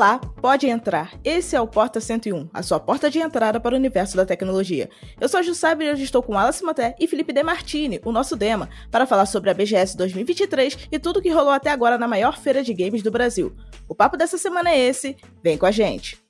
Olá, pode entrar. Esse é o Porta 101, a sua porta de entrada para o universo da tecnologia. Eu sou a Jussabe e hoje estou com Alice Maté e Felipe Demartini, o nosso Dema, para falar sobre a BGS 2023 e tudo que rolou até agora na maior feira de games do Brasil. O papo dessa semana é esse, vem com a gente.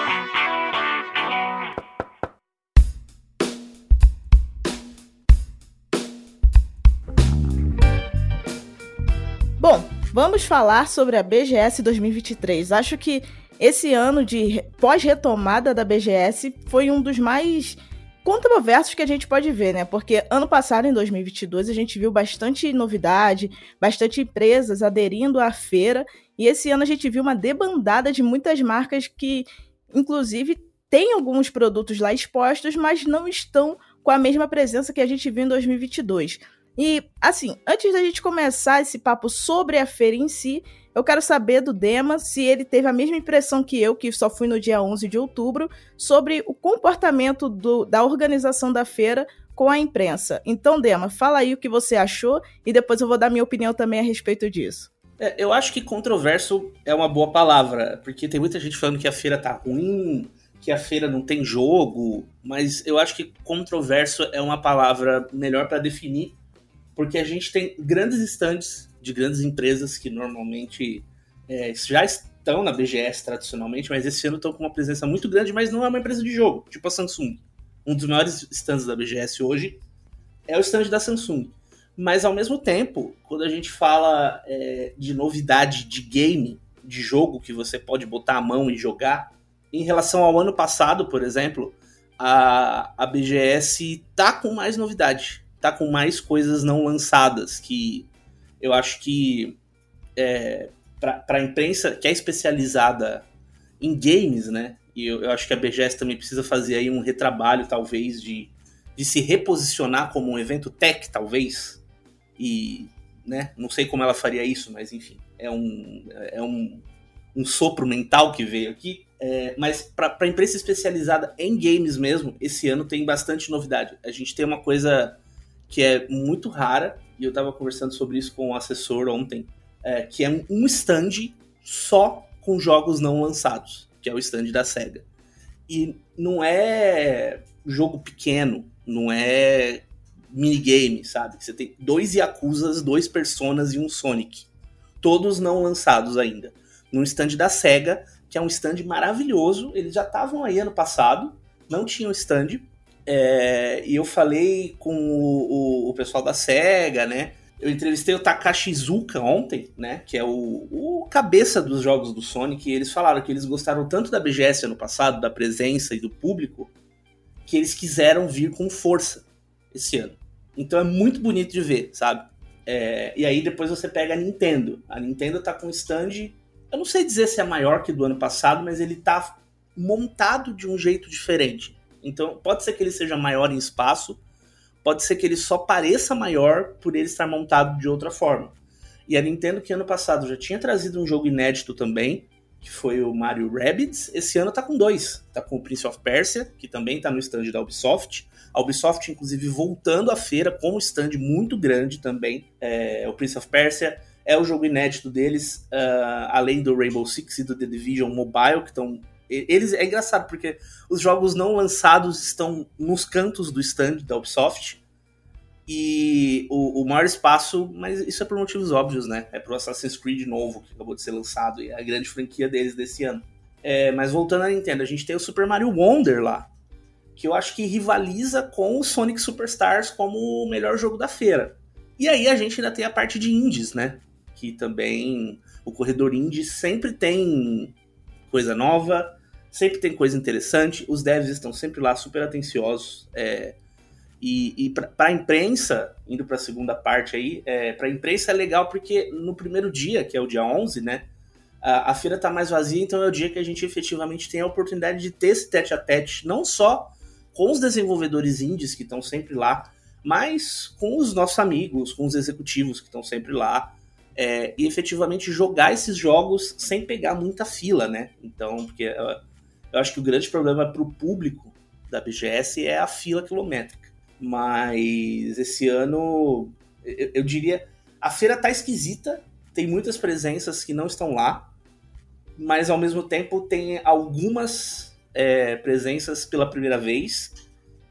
Bom, vamos falar sobre a BGS 2023. Acho que esse ano de pós-retomada da BGS foi um dos mais controversos que a gente pode ver, né? Porque ano passado, em 2022, a gente viu bastante novidade, bastante empresas aderindo à feira, e esse ano a gente viu uma debandada de muitas marcas que, inclusive, têm alguns produtos lá expostos, mas não estão com a mesma presença que a gente viu em 2022. E, assim, antes da gente começar esse papo sobre a feira em si, eu quero saber do Dema se ele teve a mesma impressão que eu, que só fui no dia 11 de outubro, sobre o comportamento do, da organização da feira com a imprensa. Então, Dema, fala aí o que você achou e depois eu vou dar minha opinião também a respeito disso. É, eu acho que controverso é uma boa palavra, porque tem muita gente falando que a feira tá ruim, que a feira não tem jogo, mas eu acho que controverso é uma palavra melhor para definir porque a gente tem grandes estandes de grandes empresas que normalmente é, já estão na BGS tradicionalmente, mas esse ano estão com uma presença muito grande, mas não é uma empresa de jogo, tipo a Samsung. Um dos maiores stands da BGS hoje é o stand da Samsung. Mas ao mesmo tempo, quando a gente fala é, de novidade de game, de jogo que você pode botar a mão e jogar, em relação ao ano passado, por exemplo, a, a BGS tá com mais novidade tá com mais coisas não lançadas, que eu acho que é, para a imprensa que é especializada em games, né? E eu, eu, acho que a BGS também precisa fazer aí um retrabalho, talvez, de, de se reposicionar como um evento tech, talvez. E, né? Não sei como ela faria isso, mas enfim, é um, é um, um sopro mental que veio aqui. É, mas para a imprensa especializada em games mesmo, esse ano tem bastante novidade. A gente tem uma coisa que é muito rara, e eu estava conversando sobre isso com o assessor ontem, é, que é um stand só com jogos não lançados, que é o stand da SEGA. E não é jogo pequeno, não é minigame, sabe? Você tem dois Yakuzas, dois Personas e um Sonic. Todos não lançados ainda. Num stand da SEGA, que é um stand maravilhoso. Eles já estavam aí ano passado, não tinham stand. É, e eu falei com o, o, o, pessoal da SEGA, né? Eu entrevistei o Takashi Zuka ontem, né? Que é o, o cabeça dos jogos do Sonic. E eles falaram que eles gostaram tanto da BGS ano passado, da presença e do público, que eles quiseram vir com força esse ano. Então é muito bonito de ver, sabe? É, e aí depois você pega a Nintendo. A Nintendo tá com stand. Eu não sei dizer se é maior que do ano passado, mas ele tá montado de um jeito diferente. Então, pode ser que ele seja maior em espaço, pode ser que ele só pareça maior por ele estar montado de outra forma. E a Nintendo, que ano passado já tinha trazido um jogo inédito também, que foi o Mario Rabbids, esse ano tá com dois. Tá com o Prince of Persia, que também tá no stand da Ubisoft. A Ubisoft, inclusive, voltando à feira com um stand muito grande também. É, o Prince of Persia é o jogo inédito deles, uh, além do Rainbow Six e do The Division Mobile, que estão eles é engraçado porque os jogos não lançados estão nos cantos do stand da Ubisoft e o, o maior espaço, mas isso é por motivos óbvios, né? É pro Assassin's Creed novo que acabou de ser lançado e é a grande franquia deles desse ano. É, mas voltando à Nintendo, a gente tem o Super Mario Wonder lá, que eu acho que rivaliza com o Sonic Superstars como o melhor jogo da feira. E aí a gente ainda tem a parte de indies, né? Que também o corredor indie sempre tem coisa nova, sempre tem coisa interessante, os devs estão sempre lá super atenciosos. É, e, e para a imprensa, indo para a segunda parte aí, é, para a imprensa é legal porque no primeiro dia, que é o dia 11, né, a, a feira está mais vazia, então é o dia que a gente efetivamente tem a oportunidade de ter esse tete a tete, não só com os desenvolvedores indies que estão sempre lá, mas com os nossos amigos, com os executivos que estão sempre lá, é, e efetivamente jogar esses jogos sem pegar muita fila, né? Então, porque eu, eu acho que o grande problema para o público da BGS é a fila quilométrica. Mas esse ano, eu, eu diria, a feira tá esquisita, tem muitas presenças que não estão lá, mas ao mesmo tempo tem algumas é, presenças pela primeira vez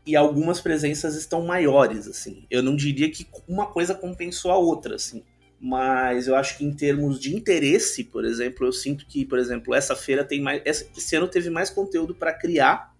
e algumas presenças estão maiores, assim. Eu não diria que uma coisa compensou a outra, assim. Mas eu acho que em termos de interesse, por exemplo, eu sinto que, por exemplo, essa feira tem mais. Esse ano teve mais conteúdo para criar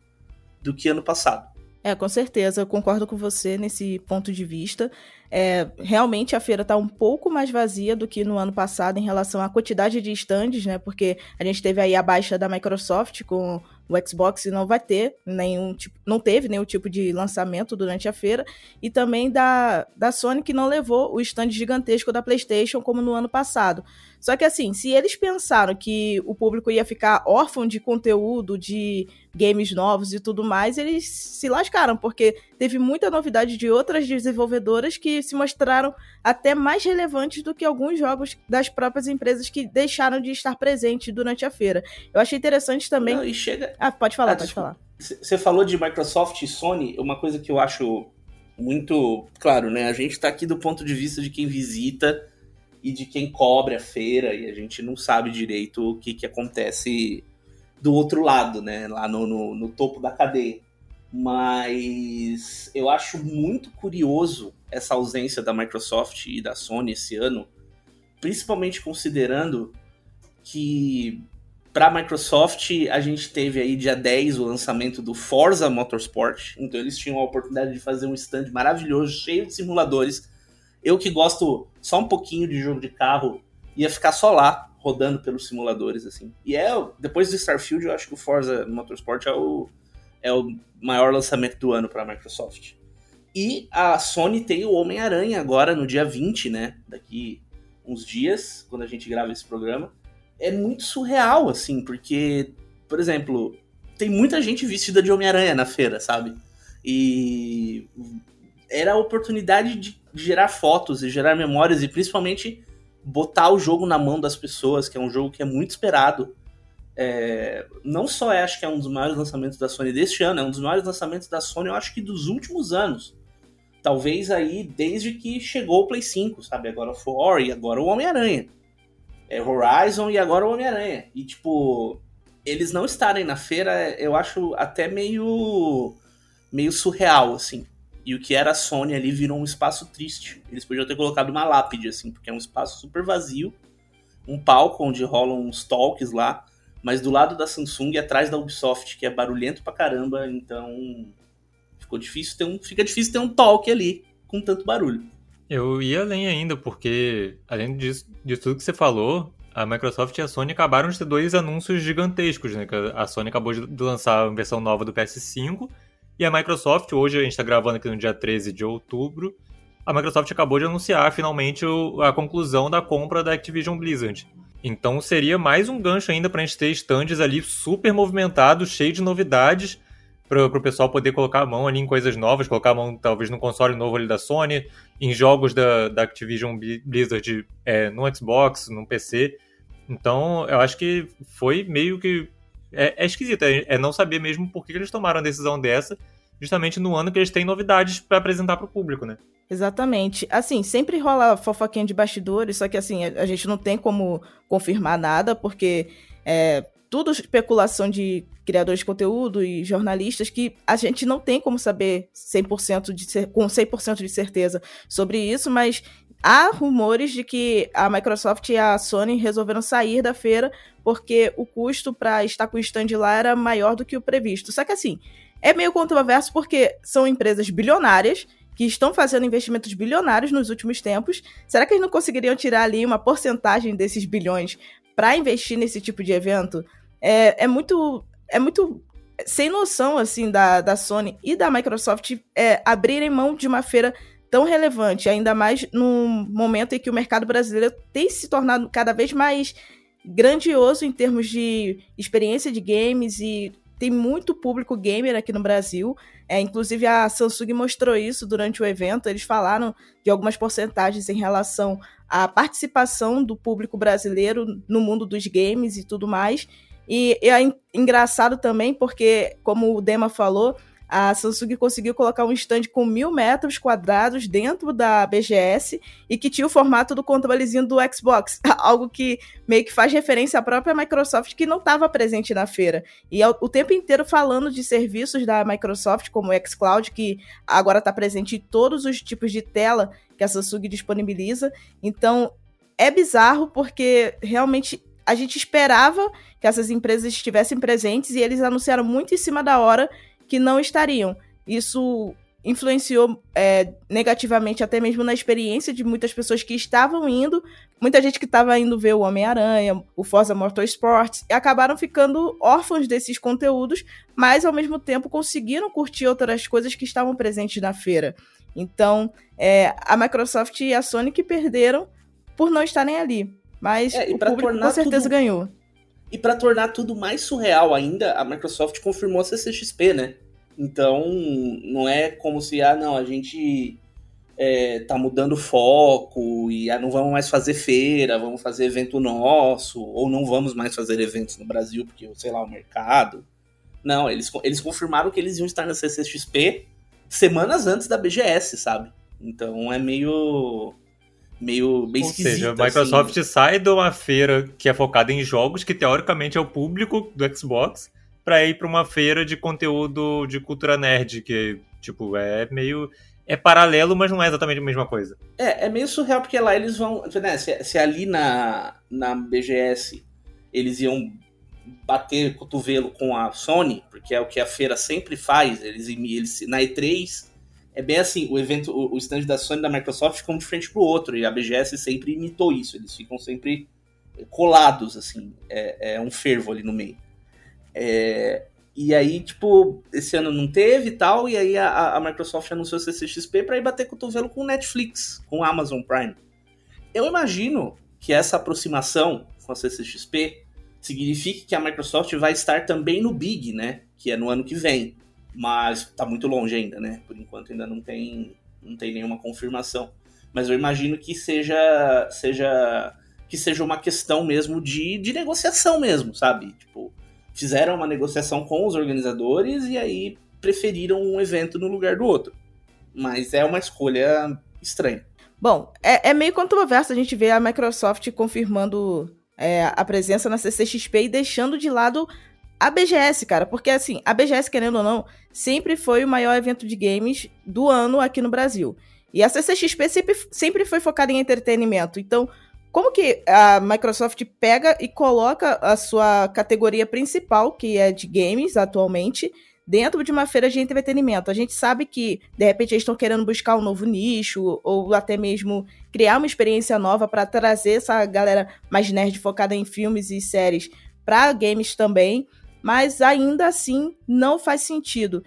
do que ano passado. É, com certeza, eu concordo com você nesse ponto de vista. É, realmente a feira está um pouco mais vazia do que no ano passado em relação à quantidade de estandes, né? Porque a gente teve aí a baixa da Microsoft com o Xbox não vai ter nenhum tipo, não teve nenhum tipo de lançamento durante a feira, e também da, da Sony que não levou o stand gigantesco da PlayStation como no ano passado. Só que assim, se eles pensaram que o público ia ficar órfão de conteúdo, de games novos e tudo mais, eles se lascaram, porque teve muita novidade de outras desenvolvedoras que se mostraram até mais relevantes do que alguns jogos das próprias empresas que deixaram de estar presentes durante a feira. Eu achei interessante também. Não, e chega... Ah, pode falar, ah, pode falar. Você falou de Microsoft e Sony, uma coisa que eu acho muito claro, né? A gente está aqui do ponto de vista de quem visita e de quem cobre a feira, e a gente não sabe direito o que, que acontece do outro lado, né? Lá no, no, no topo da cadeia. Mas eu acho muito curioso essa ausência da Microsoft e da Sony esse ano, principalmente considerando que para a Microsoft a gente teve aí dia 10 o lançamento do Forza Motorsport, então eles tinham a oportunidade de fazer um stand maravilhoso, cheio de simuladores. Eu que gosto só um pouquinho de jogo de carro, ia ficar só lá, rodando pelos simuladores, assim. E é, depois do Starfield, eu acho que o Forza Motorsport é o, é o maior lançamento do ano para a Microsoft. E a Sony tem o Homem-Aranha agora no dia 20, né? Daqui uns dias, quando a gente grava esse programa. É muito surreal, assim, porque, por exemplo, tem muita gente vestida de Homem-Aranha na feira, sabe? E era a oportunidade de gerar fotos e gerar memórias e principalmente botar o jogo na mão das pessoas, que é um jogo que é muito esperado. É, não só é, acho que é um dos maiores lançamentos da Sony deste ano, é um dos maiores lançamentos da Sony, eu acho que dos últimos anos. Talvez aí desde que chegou o Play 5, sabe? Agora o War e agora o Homem-Aranha. É Horizon e agora o Homem-Aranha. E tipo, eles não estarem na feira, eu acho até meio meio surreal assim. E o que era a Sony ali virou um espaço triste. Eles podiam ter colocado uma lápide, assim, porque é um espaço super vazio, um palco onde rolam uns talks lá, mas do lado da Samsung e atrás da Ubisoft, que é barulhento pra caramba, então ficou difícil ter um, fica difícil ter um talk ali com tanto barulho. Eu ia além ainda, porque além disso, de tudo que você falou, a Microsoft e a Sony acabaram de ter dois anúncios gigantescos, né? A Sony acabou de lançar a versão nova do PS5 e a Microsoft, hoje a gente está gravando aqui no dia 13 de outubro, a Microsoft acabou de anunciar finalmente a conclusão da compra da Activision Blizzard. Então seria mais um gancho ainda para a gente ter stands ali super movimentados, cheios de novidades, para o pessoal poder colocar a mão ali em coisas novas, colocar a mão talvez no console novo ali da Sony, em jogos da, da Activision Blizzard é, no Xbox, no PC. Então eu acho que foi meio que é, é esquisito, é, é, não saber mesmo por que eles tomaram a decisão dessa, justamente no ano que eles têm novidades para apresentar para o público, né? Exatamente. Assim, sempre rola fofoquinha de bastidores, só que assim, a, gente não tem como confirmar nada, porque é tudo especulação de criadores de conteúdo e jornalistas que a gente não tem como saber 100% de com 100% de certeza sobre isso, mas há rumores de que a Microsoft e a Sony resolveram sair da feira porque o custo para estar com o stand lá era maior do que o previsto. Só que assim, é meio controverso porque são empresas bilionárias que estão fazendo investimentos bilionários nos últimos tempos. Será que eles não conseguiriam tirar ali uma porcentagem desses bilhões para investir nesse tipo de evento? É, é muito é muito sem noção assim da, da Sony e da Microsoft é, abrirem mão de uma feira tão relevante, ainda mais num momento em que o mercado brasileiro tem se tornado cada vez mais grandioso em termos de experiência de games e tem muito público gamer aqui no Brasil. É, inclusive a Samsung mostrou isso durante o evento. Eles falaram de algumas porcentagens em relação à participação do público brasileiro no mundo dos games e tudo mais. E, e é engraçado também porque, como o Dema falou, a Samsung conseguiu colocar um stand com mil metros quadrados dentro da BGS e que tinha o formato do controlezinho do Xbox, algo que meio que faz referência à própria Microsoft que não estava presente na feira. E o tempo inteiro falando de serviços da Microsoft, como o xCloud, que agora está presente em todos os tipos de tela que a Samsung disponibiliza. Então, é bizarro porque realmente a gente esperava que essas empresas estivessem presentes e eles anunciaram muito em cima da hora que não estariam. Isso influenciou é, negativamente até mesmo na experiência de muitas pessoas que estavam indo, muita gente que estava indo ver o Homem-Aranha, o Forza Motorsports, e acabaram ficando órfãos desses conteúdos, mas ao mesmo tempo conseguiram curtir outras coisas que estavam presentes na feira. Então, é, a Microsoft e a Sony que perderam por não estarem ali. Mas é, o público com certeza tudo... ganhou. E para tornar tudo mais surreal ainda, a Microsoft confirmou a CCXP, né? Então, não é como se, ah, não, a gente é, tá mudando foco e ah, não vamos mais fazer feira, vamos fazer evento nosso, ou não vamos mais fazer eventos no Brasil porque, sei lá, o mercado. Não, eles, eles confirmaram que eles iam estar na CCXP semanas antes da BGS, sabe? Então é meio meio, meio Ou seja, a Microsoft assim. sai de uma feira que é focada em jogos, que teoricamente é o público do Xbox, para ir para uma feira de conteúdo de cultura nerd, que, tipo, é meio. É paralelo, mas não é exatamente a mesma coisa. É, é meio surreal, porque lá eles vão. Né, se, se ali na, na BGS eles iam bater cotovelo com a Sony, porque é o que a feira sempre faz, eles, eles na E3 é bem assim, o evento, o, stand da Sony e da Microsoft ficam de frente pro outro, e a BGS sempre imitou isso, eles ficam sempre colados, assim, é, é um fervo ali no meio. É, e aí, tipo, esse ano não teve e tal, e aí a, a Microsoft anunciou o CCXP para ir bater cotovelo com o Netflix, com o Amazon Prime. Eu imagino que essa aproximação com a CCXP signifique que a Microsoft vai estar também no Big, né? Que é no ano que vem mas está muito longe ainda, né? Por enquanto ainda não tem, não tem nenhuma confirmação. Mas eu imagino que seja, seja que seja uma questão mesmo de, de negociação mesmo, sabe? Tipo, fizeram uma negociação com os organizadores e aí preferiram um evento no lugar do outro. Mas é uma escolha estranha. Bom, é, é meio controverso a gente ver a Microsoft confirmando é, a presença na CCXP e deixando de lado a BGS, cara, porque assim, a BGS, querendo ou não, sempre foi o maior evento de games do ano aqui no Brasil. E a CCXP sempre, sempre foi focada em entretenimento. Então, como que a Microsoft pega e coloca a sua categoria principal, que é de games atualmente, dentro de uma feira de entretenimento? A gente sabe que, de repente, eles estão querendo buscar um novo nicho, ou até mesmo criar uma experiência nova para trazer essa galera mais nerd focada em filmes e séries para games também mas ainda assim não faz sentido.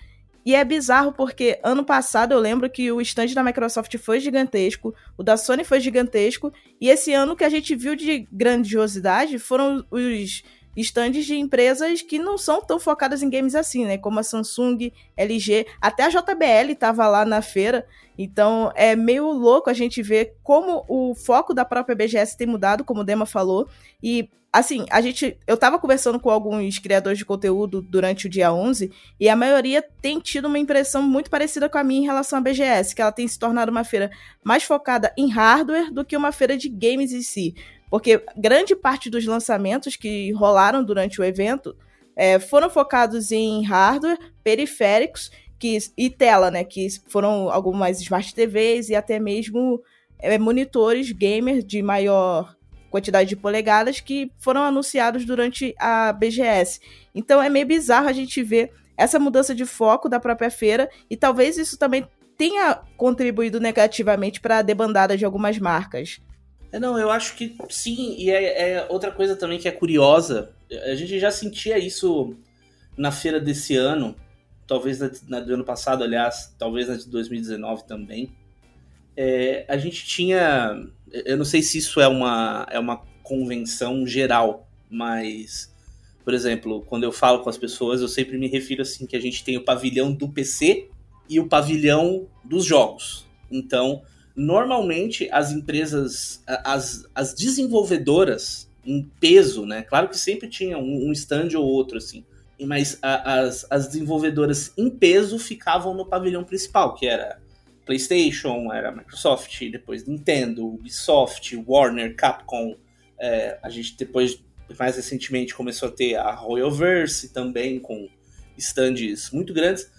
E é bizarro porque ano passado eu lembro que o stand da Microsoft foi gigantesco, o da Sony foi gigantesco, e esse ano que a gente viu de grandiosidade foram os stands de empresas que não são tão focadas em games assim, né? Como a Samsung, LG, até a JBL estava lá na feira. Então é meio louco a gente ver como o foco da própria BGS tem mudado, como o Dema falou, e assim, a gente. Eu tava conversando com alguns criadores de conteúdo durante o dia 11 e a maioria tem tido uma impressão muito parecida com a minha em relação à BGS, que ela tem se tornado uma feira mais focada em hardware do que uma feira de games em si. Porque grande parte dos lançamentos que rolaram durante o evento é, foram focados em hardware, periféricos que, e tela, né? Que foram algumas smart TVs e até mesmo é, monitores gamer de maior quantidade de polegadas que foram anunciados durante a BGS. Então é meio bizarro a gente ver essa mudança de foco da própria feira e talvez isso também tenha contribuído negativamente para a debandada de algumas marcas. É, não, eu acho que sim, e é, é, outra coisa também que é curiosa, a gente já sentia isso na feira desse ano, talvez na, na do ano passado, aliás, talvez na de 2019 também. É, a gente tinha eu não sei se isso é uma, é uma convenção geral, mas por exemplo, quando eu falo com as pessoas, eu sempre me refiro assim que a gente tem o pavilhão do PC e o pavilhão dos jogos. Então, normalmente as empresas, as, as desenvolvedoras em peso, né? Claro que sempre tinha um, um stand ou outro assim, mas a, as, as desenvolvedoras em peso ficavam no pavilhão principal, que era PlayStation, era Microsoft, depois Nintendo, Ubisoft, Warner, Capcom. É, a gente depois mais recentemente começou a ter a Royalverse também, com stands muito grandes.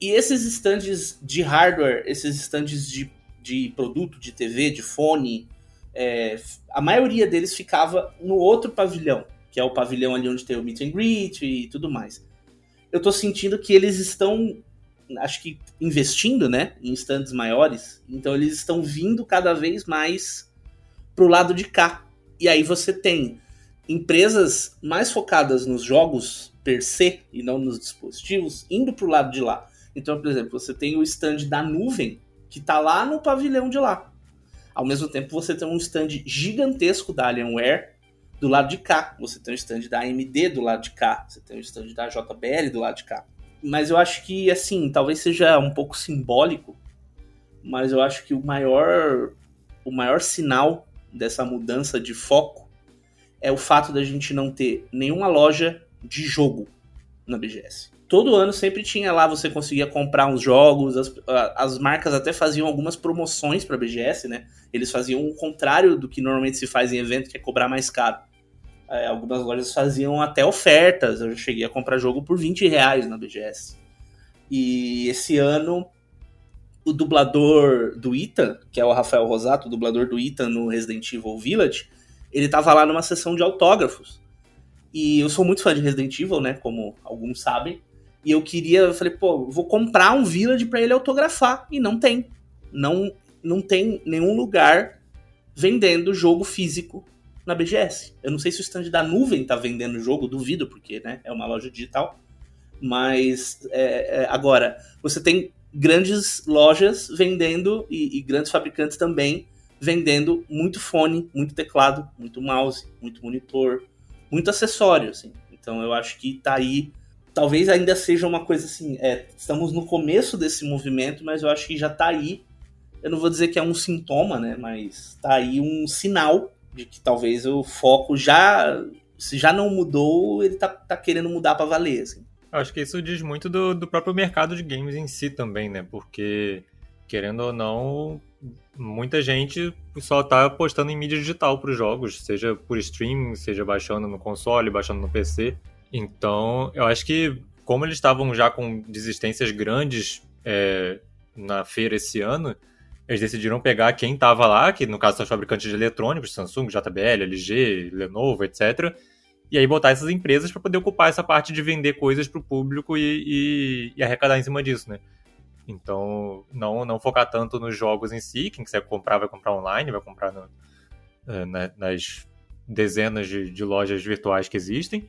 E esses stands de hardware, esses stands de, de produto, de TV, de fone, é, a maioria deles ficava no outro pavilhão, que é o pavilhão ali onde tem o meet and greet e tudo mais. Eu tô sentindo que eles estão, acho que investindo, né, em stands maiores, então eles estão vindo cada vez mais pro lado de cá. E aí você tem empresas mais focadas nos jogos per se e não nos dispositivos indo para o lado de lá. Então, por exemplo, você tem o stand da nuvem que está lá no pavilhão de lá. Ao mesmo tempo, você tem um stand gigantesco da Alienware do lado de cá. Você tem o stand da AMD do lado de cá. Você tem o stand da JBL do lado de cá. Mas eu acho que, assim, talvez seja um pouco simbólico, mas eu acho que o maior, o maior sinal dessa mudança de foco é o fato da gente não ter nenhuma loja de jogo na BGS. Todo ano sempre tinha lá, você conseguia comprar uns jogos, as, as marcas até faziam algumas promoções para BGS, né? Eles faziam o contrário do que normalmente se faz em evento, que é cobrar mais caro. É, algumas lojas faziam até ofertas, eu cheguei a comprar jogo por 20 reais na BGS. E esse ano, o dublador do Ethan, que é o Rafael Rosato, o dublador do Ethan no Resident Evil Village, ele tava lá numa sessão de autógrafos. E eu sou muito fã de Resident Evil, né? Como alguns sabem. E eu queria, eu falei, pô, vou comprar um Village para ele autografar. E não tem. Não, não tem nenhum lugar vendendo jogo físico na BGS. Eu não sei se o stand da nuvem tá vendendo jogo, duvido, porque né, é uma loja digital. Mas é, é, agora, você tem grandes lojas vendendo e, e grandes fabricantes também vendendo muito fone, muito teclado, muito mouse, muito monitor, muito acessório, assim. Então eu acho que tá aí. Talvez ainda seja uma coisa assim. É, estamos no começo desse movimento, mas eu acho que já tá aí. Eu não vou dizer que é um sintoma, né? Mas tá aí um sinal de que talvez o foco já. Se já não mudou, ele tá, tá querendo mudar para valer, assim. Eu acho que isso diz muito do, do próprio mercado de games em si também, né? Porque, querendo ou não, muita gente só tá apostando em mídia digital para os jogos, seja por streaming, seja baixando no console, baixando no PC. Então, eu acho que como eles estavam já com desistências grandes é, na feira esse ano, eles decidiram pegar quem estava lá, que no caso são os fabricantes de eletrônicos, Samsung, JBL, LG, Lenovo, etc. E aí botar essas empresas para poder ocupar essa parte de vender coisas para o público e, e, e arrecadar em cima disso, né? Então, não, não focar tanto nos jogos em si. Quem quiser comprar, vai comprar online, vai comprar no, eh, na, nas dezenas de, de, lojas virtuais que existem,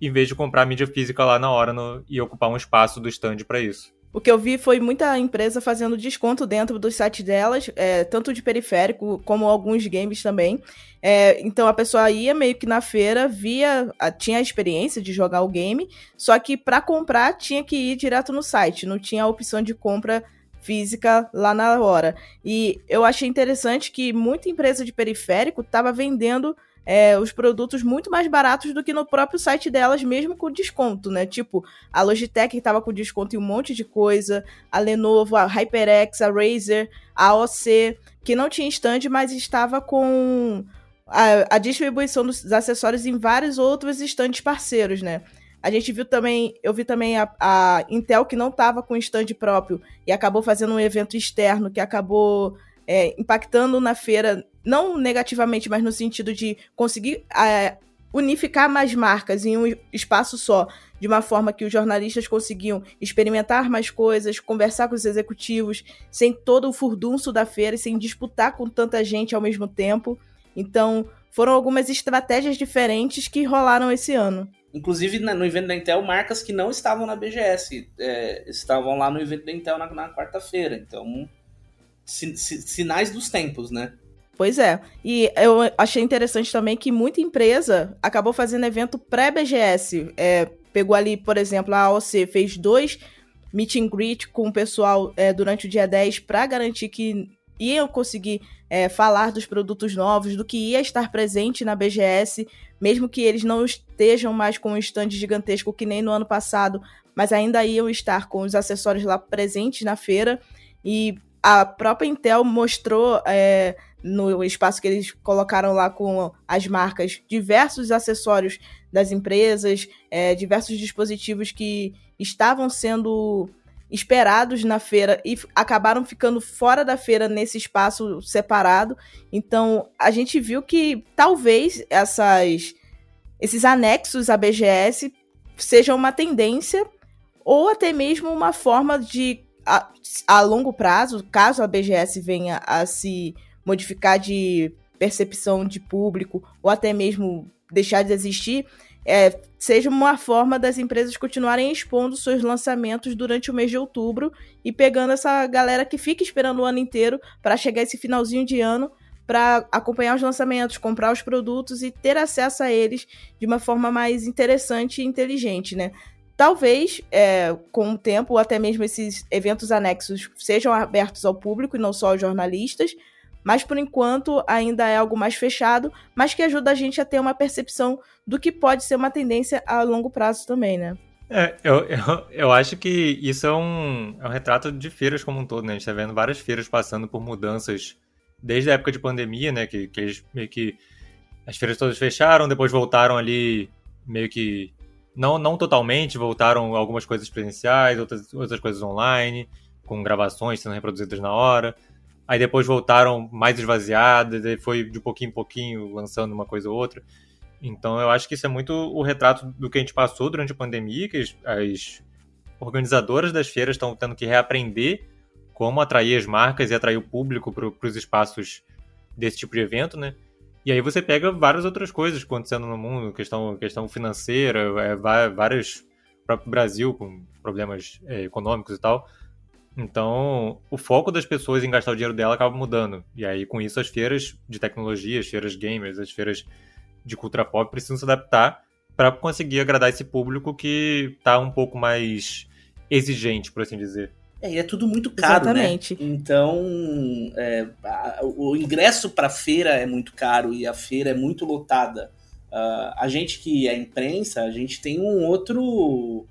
em vez de comprar mídia física lá na hora no, e ocupar um espaço do stand para isso. O que eu vi foi muita empresa fazendo desconto dentro do site delas, é, tanto de periférico como alguns games também. É, então a pessoa ia meio que na feira, via, tinha a experiência de jogar o game, só que para comprar tinha que ir direto no site, não tinha a opção de compra física lá na hora. E eu achei interessante que muita empresa de periférico estava vendendo é, os produtos muito mais baratos do que no próprio site delas, mesmo com desconto, né? Tipo, a Logitech estava com desconto em um monte de coisa, a Lenovo, a HyperX, a Razer, a OC, que não tinha stand, mas estava com a, a distribuição dos acessórios em vários outros stands parceiros, né? A gente viu também, eu vi também a, a Intel que não estava com stand próprio e acabou fazendo um evento externo que acabou é, impactando na feira não negativamente, mas no sentido de conseguir é, unificar mais marcas em um espaço só, de uma forma que os jornalistas conseguiam experimentar mais coisas, conversar com os executivos, sem todo o furdunço da feira e sem disputar com tanta gente ao mesmo tempo. Então, foram algumas estratégias diferentes que rolaram esse ano. Inclusive, no evento da Intel, marcas que não estavam na BGS é, estavam lá no evento da Intel na, na quarta-feira. Então, sinais dos tempos, né? Pois é. E eu achei interessante também que muita empresa acabou fazendo evento pré-BGS. É, pegou ali, por exemplo, a AOC fez dois meet and greet com o pessoal é, durante o dia 10 para garantir que iam conseguir é, falar dos produtos novos, do que ia estar presente na BGS, mesmo que eles não estejam mais com um stand gigantesco que nem no ano passado, mas ainda iam estar com os acessórios lá presentes na feira. E a própria Intel mostrou é, no espaço que eles colocaram lá com as marcas diversos acessórios das empresas, é, diversos dispositivos que estavam sendo esperados na feira e acabaram ficando fora da feira nesse espaço separado. Então, a gente viu que talvez essas, esses anexos à BGS sejam uma tendência ou até mesmo uma forma de, a, a longo prazo, caso a BGS venha a se modificar de percepção de público ou até mesmo deixar de existir, é, seja uma forma das empresas continuarem expondo seus lançamentos durante o mês de outubro e pegando essa galera que fica esperando o ano inteiro para chegar esse finalzinho de ano para acompanhar os lançamentos, comprar os produtos e ter acesso a eles de uma forma mais interessante e inteligente, né? Talvez, é, com o tempo, até mesmo esses eventos anexos sejam abertos ao público e não só aos jornalistas, mas por enquanto ainda é algo mais fechado, mas que ajuda a gente a ter uma percepção do que pode ser uma tendência a longo prazo também, né? É, eu, eu, eu acho que isso é um, é um retrato de feiras como um todo, né? A gente tá vendo várias feiras passando por mudanças desde a época de pandemia, né? Que, que eles meio que. As feiras todas fecharam, depois voltaram ali meio que. Não, não totalmente, voltaram algumas coisas presenciais, outras, outras coisas online, com gravações sendo reproduzidas na hora aí depois voltaram mais esvaziadas, e foi de pouquinho em pouquinho lançando uma coisa ou outra. Então eu acho que isso é muito o retrato do que a gente passou durante a pandemia, que as, as organizadoras das feiras estão tendo que reaprender como atrair as marcas e atrair o público para os espaços desse tipo de evento, né? E aí você pega várias outras coisas acontecendo no mundo, questão, questão financeira, é, várias, o próprio Brasil com problemas é, econômicos e tal, então, o foco das pessoas em gastar o dinheiro dela acaba mudando. E aí, com isso, as feiras de tecnologia, as feiras gamers, as feiras de cultura pop precisam se adaptar para conseguir agradar esse público que está um pouco mais exigente, por assim dizer. É, e é tudo muito caro, né? Exatamente. né? Então, é, a, o ingresso para a feira é muito caro e a feira é muito lotada. Uh, a gente que é imprensa, a gente tem um outro,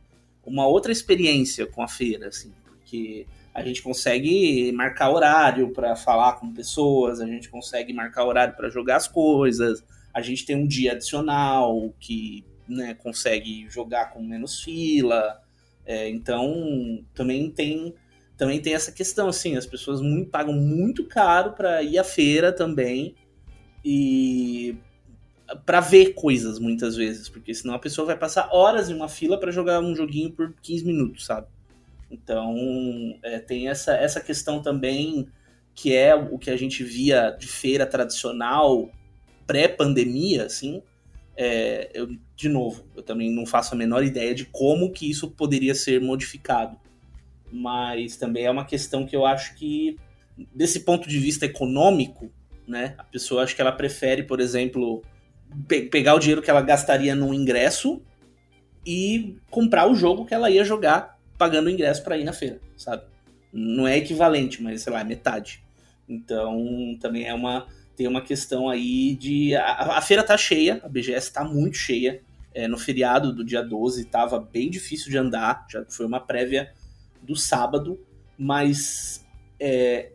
uma outra experiência com a feira, assim, porque a gente consegue marcar horário para falar com pessoas, a gente consegue marcar horário para jogar as coisas, a gente tem um dia adicional que né, consegue jogar com menos fila. É, então também tem também tem essa questão assim, as pessoas muito, pagam muito caro para ir à feira também e para ver coisas muitas vezes, porque senão a pessoa vai passar horas em uma fila para jogar um joguinho por 15 minutos, sabe? Então, é, tem essa, essa questão também, que é o que a gente via de feira tradicional pré-pandemia, assim. É, eu, de novo, eu também não faço a menor ideia de como que isso poderia ser modificado. Mas também é uma questão que eu acho que, desse ponto de vista econômico, né, a pessoa acho que ela prefere, por exemplo, pe pegar o dinheiro que ela gastaria no ingresso e comprar o jogo que ela ia jogar pagando o ingresso para ir na feira, sabe? Não é equivalente, mas sei lá, é metade. Então, também é uma tem uma questão aí de a, a feira tá cheia, a BGS tá muito cheia. É, no feriado do dia 12 tava bem difícil de andar, já foi uma prévia do sábado, mas é,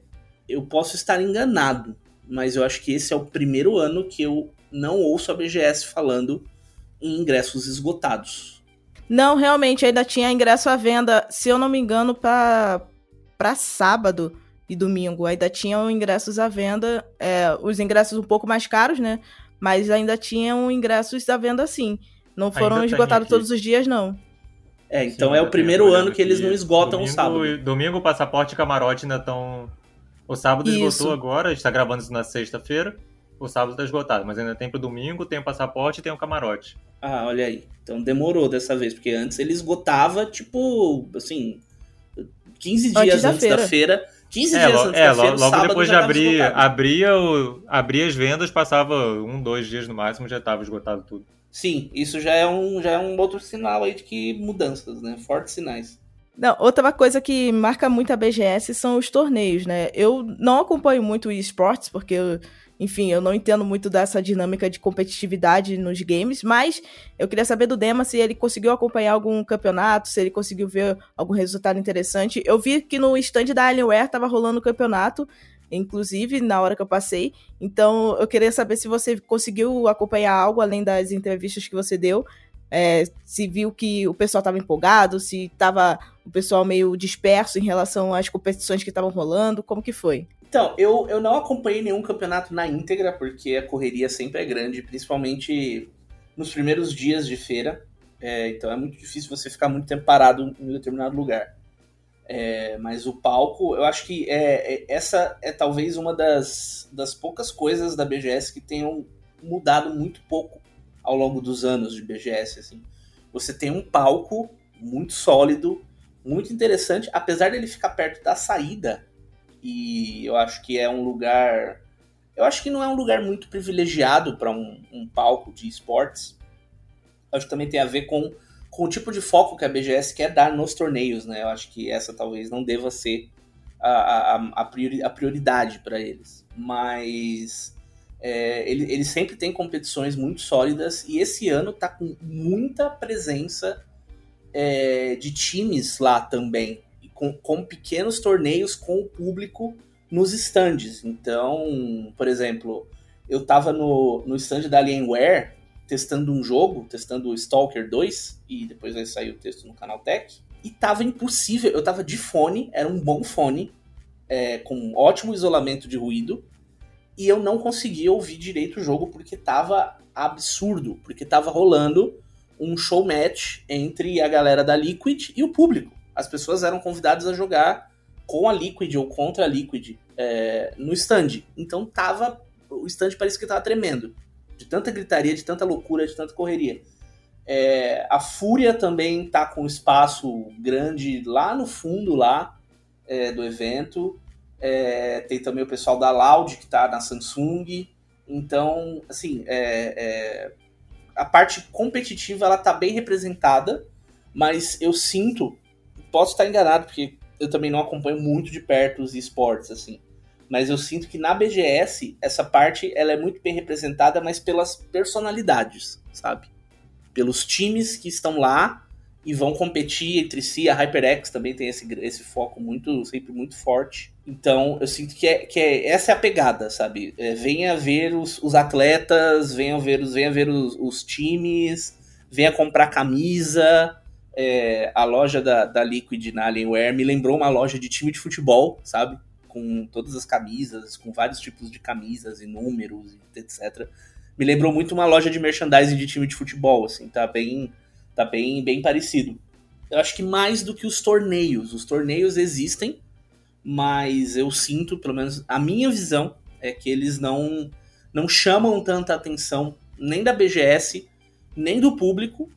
eu posso estar enganado, mas eu acho que esse é o primeiro ano que eu não ouço a BGS falando em ingressos esgotados. Não, realmente, ainda tinha ingresso à venda, se eu não me engano, para sábado e domingo. Ainda tinham ingressos à venda, é, os ingressos um pouco mais caros, né? Mas ainda tinham ingressos à venda sim. Não foram esgotados todos os dias, não. É, então sim, é o primeiro ano que eles não esgotam domingo, o sábado. Domingo, passaporte e camarote ainda estão. O sábado isso. esgotou agora, a gente tá gravando isso na sexta-feira o sábado tá esgotado, mas ainda tem pro domingo, tem o passaporte e tem o camarote. Ah, olha aí. Então demorou dessa vez, porque antes ele esgotava, tipo, assim, 15 dias antes da, antes da feira, 15 É, dias lo- antes é da feira, logo sábado depois de abrir, abria, o, abria as vendas, passava um, dois dias no máximo, já tava esgotado tudo. Sim, isso já é, um, já é um outro sinal aí de que mudanças, né? Fortes sinais. Não, outra coisa que marca muito a BGS são os torneios, né? Eu não acompanho muito o esportes, porque, eu, enfim, eu não entendo muito dessa dinâmica de competitividade nos games, mas eu queria saber do Dema se ele conseguiu acompanhar algum campeonato, se ele conseguiu ver algum resultado interessante. Eu vi que no stand da Alienware tava rolando o campeonato, inclusive, na hora que eu passei. Então, eu queria saber se você conseguiu acompanhar algo além das entrevistas que você deu. É, se viu que o pessoal estava empolgado, se estava o pessoal meio disperso em relação às competições que estavam rolando, como que foi? Então, eu, eu não acompanhei nenhum campeonato na íntegra, porque a correria sempre é grande, principalmente nos primeiros dias de feira. É, então é muito difícil você ficar muito tempo parado em um determinado lugar. É, mas o palco, eu acho que é, é- essa é talvez uma das, das poucas coisas da BGS que tenham mudado muito pouco ao longo dos anos de BGS. Assim. Você tem um palco muito sólido, muito interessante, apesar dele ficar perto da saída e eu acho que é um lugar. Eu acho que não é um lugar muito privilegiado para um, um palco de esportes. Acho que também tem a ver com, com o tipo de foco que a BGS quer dar nos torneios, né? Eu acho que essa talvez não deva ser a, a, a priori- a prioridade para eles. Mas é, ele, ele sempre tem competições muito sólidas e esse ano tá com muita presença é, de times lá também com, com pequenos torneios com o público nos stands. Então, por exemplo, eu tava no, no stand da Alienware testando um jogo, testando o Stalker 2, e depois vai sair o texto no canal Tech, e tava impossível, eu tava de fone, era um bom fone, é, com ótimo isolamento de ruído, e eu não conseguia ouvir direito o jogo porque tava absurdo, porque tava rolando um show match entre a galera da Liquid e o público. As pessoas eram convidadas a jogar com a Liquid ou contra a Liquid é, no stand. Então tava. O stand parecia que tava tremendo. De tanta gritaria, de tanta loucura, de tanta correria. É, a Fúria também tá com espaço grande lá no fundo lá é, do evento. É, tem também o pessoal da Loud que tá na Samsung. Então, assim, é, é, a parte competitiva ela tá bem representada, mas eu sinto, posso estar enganado, porque eu também não acompanho muito de perto os esportes, assim. Mas eu sinto que na BGS, essa parte ela é muito bem representada, mas pelas personalidades, sabe? Pelos times que estão lá e vão competir entre si. A HyperX também tem esse, esse foco muito, sempre muito forte. Então, eu sinto que, é, que é, essa é a pegada, sabe? É, venha ver os, os atletas, venha ver os, venha ver os, os times, venha comprar camisa. É, a loja da, da Liquid na Alienware me lembrou uma loja de time de futebol, sabe? Com todas as camisas, com vários tipos de camisas e números, etc. Me lembrou muito uma loja de merchandising de time de futebol, assim, tá bem, tá bem, bem parecido. Eu acho que mais do que os torneios. Os torneios existem, mas eu sinto, pelo menos a minha visão, é que eles não, não chamam tanta atenção nem da BGS, nem do público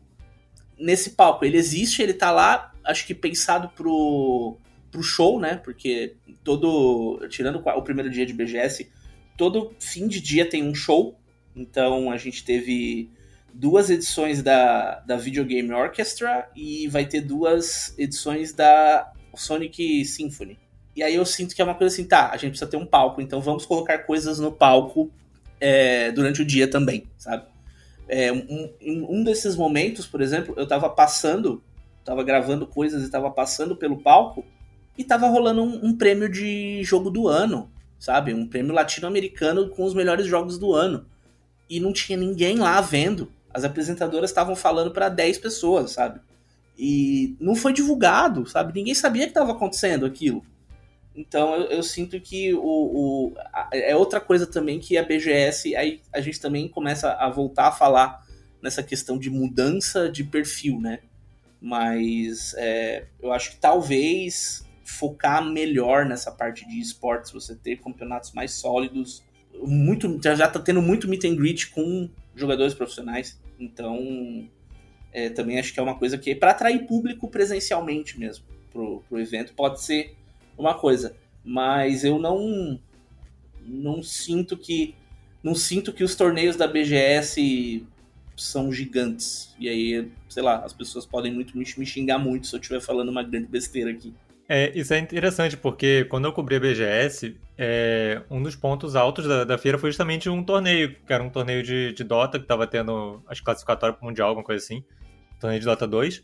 nesse palco. Ele existe, ele tá lá, acho que pensado pro, pro show, né? Porque todo. Tirando o primeiro dia de BGS, todo fim de dia tem um show. Então a gente teve duas edições da, da Video Game Orchestra e vai ter duas edições da Sonic Symphony. E aí eu sinto que é uma coisa assim, tá, a gente precisa ter um palco, então vamos colocar coisas no palco é, durante o dia também, sabe? É, um, um desses momentos, por exemplo, eu tava passando, tava gravando coisas e tava passando pelo palco e tava rolando um, um prêmio de jogo do ano, sabe? Um prêmio latino-americano com os melhores jogos do ano. E não tinha ninguém lá vendo. As apresentadoras estavam falando para 10 pessoas, sabe? E não foi divulgado, sabe? Ninguém sabia que estava acontecendo aquilo. Então eu, eu sinto que o, o a, é outra coisa também que a BGS, aí a gente também começa a voltar a falar nessa questão de mudança de perfil, né? Mas é, eu acho que talvez focar melhor nessa parte de esportes, você ter campeonatos mais sólidos, muito já tá tendo muito meet and greet com jogadores profissionais, então é, também acho que é uma coisa que para atrair público presencialmente mesmo pro, pro evento pode ser uma coisa. mas eu não não sinto que não sinto que os torneios da BGS são gigantes. E aí, sei lá, as pessoas podem muito me xingar muito se eu estiver falando uma grande besteira aqui. É, isso é interessante, porque quando eu cobri a BGS, é, um dos pontos altos da, da, feira foi justamente um torneio, que era um torneio de, de Dota, que tava tendo as classificatórias pro Mundial, alguma coisa assim. Torneio de Dota 2.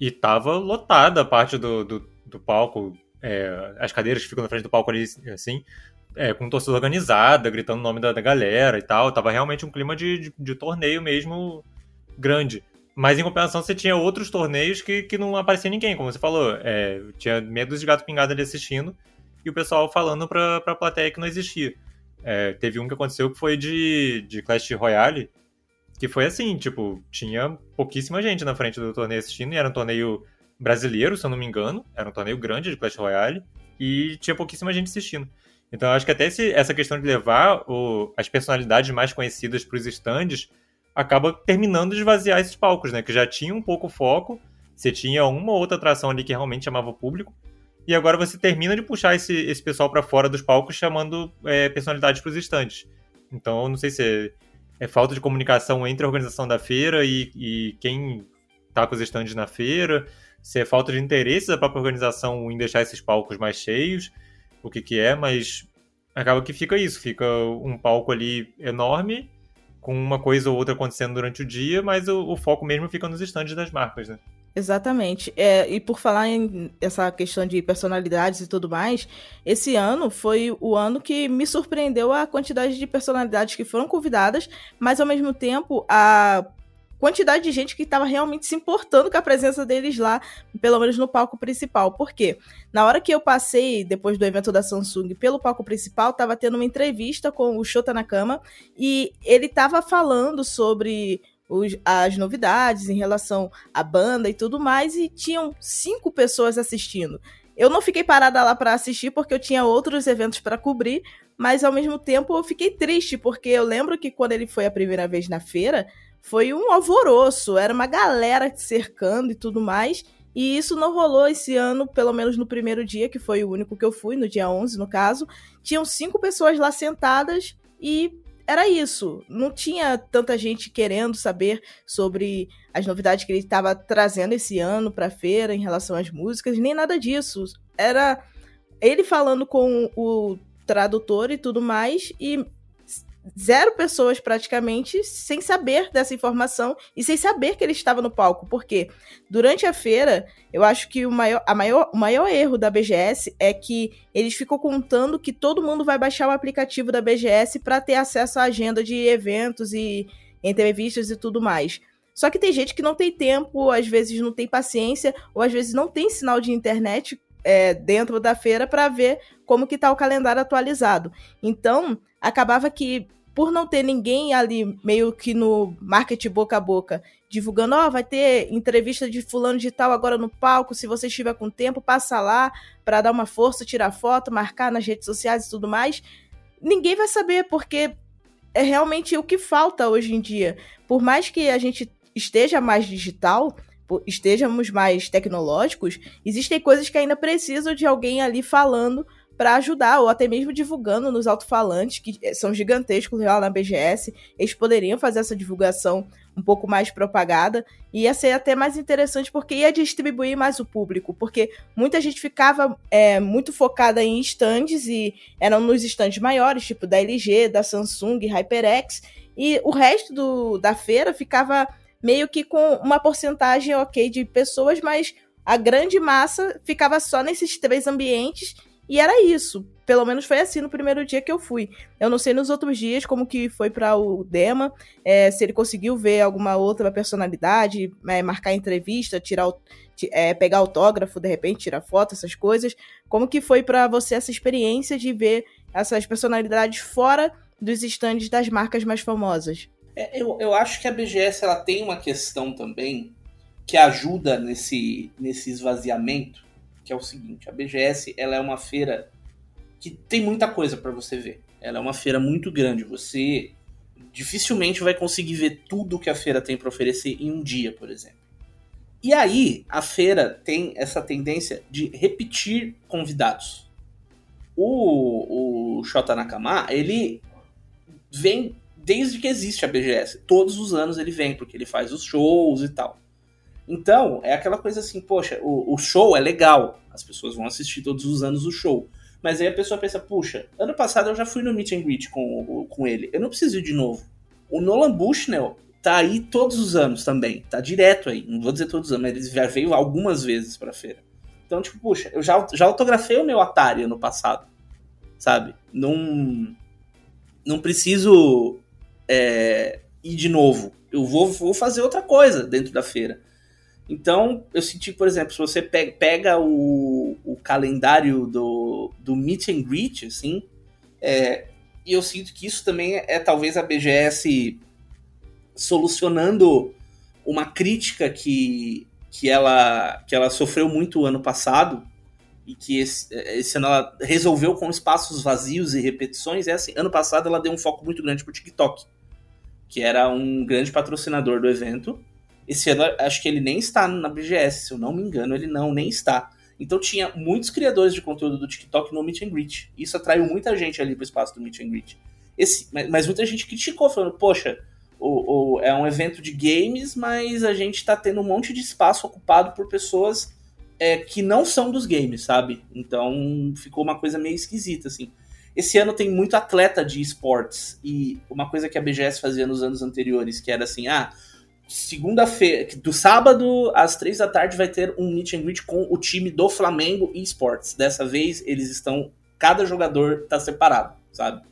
E tava lotada a parte do, do, do palco, é, as cadeiras que ficam na frente do palco ali, assim, é, com torcida organizada, gritando o nome da, da, galera e tal. Tava realmente um clima de, de, de, torneio mesmo grande. Mas em compensação, você tinha outros torneios que, que não aparecia ninguém, como você falou. É, tinha medo de gato pingado ali assistindo e o pessoal falando pra, pra plateia que não existia. É, teve um que aconteceu que foi de, de Clash Royale, que foi assim, tipo, tinha pouquíssima gente na frente do torneio assistindo, e era um torneio brasileiro, se eu não me engano, era um torneio grande de Clash Royale, e tinha pouquíssima gente assistindo. Então eu acho que até esse, essa questão de levar o, as personalidades mais conhecidas para os stands acaba terminando de esvaziar esses palcos, né? Que já tinha um pouco foco, você tinha uma ou outra atração ali que realmente chamava o público, e agora você termina de puxar esse, esse pessoal para fora dos palcos chamando é, personalidades para os stands. Então, eu não sei se é, é, falta de comunicação entre a organização da feira e, e quem está com os stands na feira, se é falta de interesse da própria organização em deixar esses palcos mais cheios, o que que é, mas acaba que fica isso, fica um palco ali enorme, com uma coisa ou outra acontecendo durante o dia, mas o, o foco mesmo fica nos estandes das marcas, né? Exatamente. É, e por falar em essa questão de personalidades e tudo mais, esse ano foi o ano que me surpreendeu a quantidade de personalidades que foram convidadas, mas ao mesmo tempo a quantidade de gente que estava realmente se importando com a presença deles lá, pelo menos no palco principal. Por quê? Na hora que eu passei, depois do evento da Samsung, pelo palco principal, estava tendo uma entrevista com o Shota Nakama e ele estava falando sobre as novidades em relação à banda e tudo mais, e tinham cinco pessoas assistindo. Eu não fiquei parada lá para assistir porque eu tinha outros eventos para cobrir, mas ao mesmo tempo eu fiquei triste porque eu lembro que quando ele foi a primeira vez na feira, foi um alvoroço, era uma galera cercando e tudo mais. E isso não rolou esse ano, pelo menos no primeiro dia, que foi o único que eu fui, no dia 11, no caso. Tinham cinco pessoas lá sentadas e era isso. Não tinha tanta gente querendo saber sobre as novidades que ele estava trazendo esse ano para a feira em relação às músicas, nem nada disso. Era ele falando com o tradutor e tudo mais, e zero pessoas praticamente sem saber dessa informação e sem saber que ele estava no palco. Porque durante a feira, eu acho que o maior, a maior, o maior erro da BGS é que eles ficam contando que todo mundo vai baixar o aplicativo da BGS para ter acesso à agenda de eventos e entrevistas e tudo mais. Só que tem gente que não tem tempo, às vezes não tem paciência, ou às vezes não tem sinal de internet é, dentro da feira para ver como que tá o calendário atualizado. Então, acabava que por não ter ninguém ali meio que no marketing boca a boca divulgando, ó, oh, vai ter entrevista de fulano de tal agora no palco, se você estiver com tempo, passa lá para dar uma força, tirar foto, marcar nas redes sociais e tudo mais. Ninguém vai saber porque é realmente o que falta hoje em dia. Por mais que a gente esteja mais digital, estejamos mais tecnológicos, existem coisas que ainda precisam de alguém ali falando para ajudar, ou até mesmo divulgando nos alto-falantes, que são gigantescos lá na BGS. Eles poderiam fazer essa divulgação um pouco mais propagada, e ia ser até mais interessante porque ia distribuir mais o público, porque muita gente ficava é, muito focada em stands e eram nos stands maiores, tipo da LG, da Samsung, HyperX, e o resto do, da feira ficava meio que com uma porcentagem ok de pessoas, mas a grande massa ficava só nesses três ambientes e era isso. Pelo menos foi assim no primeiro dia que eu fui. Eu não sei nos outros dias como que foi para o Dema, é, se ele conseguiu ver alguma outra personalidade, é, marcar entrevista, tirar é, pegar autógrafo, de repente tirar foto, essas coisas. Como que foi para você essa experiência de ver essas personalidades fora dos estandes das marcas mais famosas? É, eu, eu acho que a BGS ela tem uma questão também que ajuda nesse, nesse esvaziamento, que é o seguinte, a BGS ela é uma feira que tem muita coisa para você ver. Ela é uma feira muito grande, você dificilmente vai conseguir ver tudo que a feira tem para oferecer em um dia, por exemplo. E aí, a feira tem essa tendência de repetir convidados. O, o Shota Nakama, ele vem desde que existe a BGS. Todos os anos ele vem, porque ele faz os shows e tal. Então, é aquela coisa assim, poxa, o, o show é legal, as pessoas vão assistir todos os anos o show. Mas aí a pessoa pensa, puxa, ano passado eu já fui no meet and greet com, com ele, eu não preciso ir de novo. O Nolan Bushnell tá aí todos os anos também, tá direto aí, não vou dizer todos os anos, mas ele já veio algumas vezes pra feira. Então, tipo, puxa, eu já, já autografei o meu Atari ano passado, sabe? Não, não preciso é, ir de novo. Eu vou, vou fazer outra coisa dentro da feira. Então, eu senti, por exemplo, se você pega o, o calendário do, do Meet and Greet, assim, é, e eu sinto que isso também é, é talvez a BGS solucionando uma crítica que, que, ela, que ela sofreu muito ano passado e que esse, esse ano ela resolveu com espaços vazios e repetições. É assim, ano passado ela deu um foco muito grande pro TikTok, que era um grande patrocinador do evento esse ano, acho que ele nem está na BGS, se eu não me engano, ele não, nem está. Então tinha muitos criadores de conteúdo do TikTok no Meet and Greet. Isso atraiu muita gente ali pro espaço do Meet and Greet. Esse, mas, muita gente criticou, falando, poxa, o, o, é um evento de games, mas a gente tá tendo um monte de espaço ocupado por pessoas é, que não são dos games, sabe? Então ficou uma coisa meio esquisita, assim. Esse ano tem muito atleta de esportes. E uma coisa que a BGS fazia nos anos anteriores, que era assim, ah, segunda-feira, do sábado às três da tarde vai ter um meet and greet com o time do Flamengo e Esportes. Dessa vez eles estão, cada jogador está separado, sabe?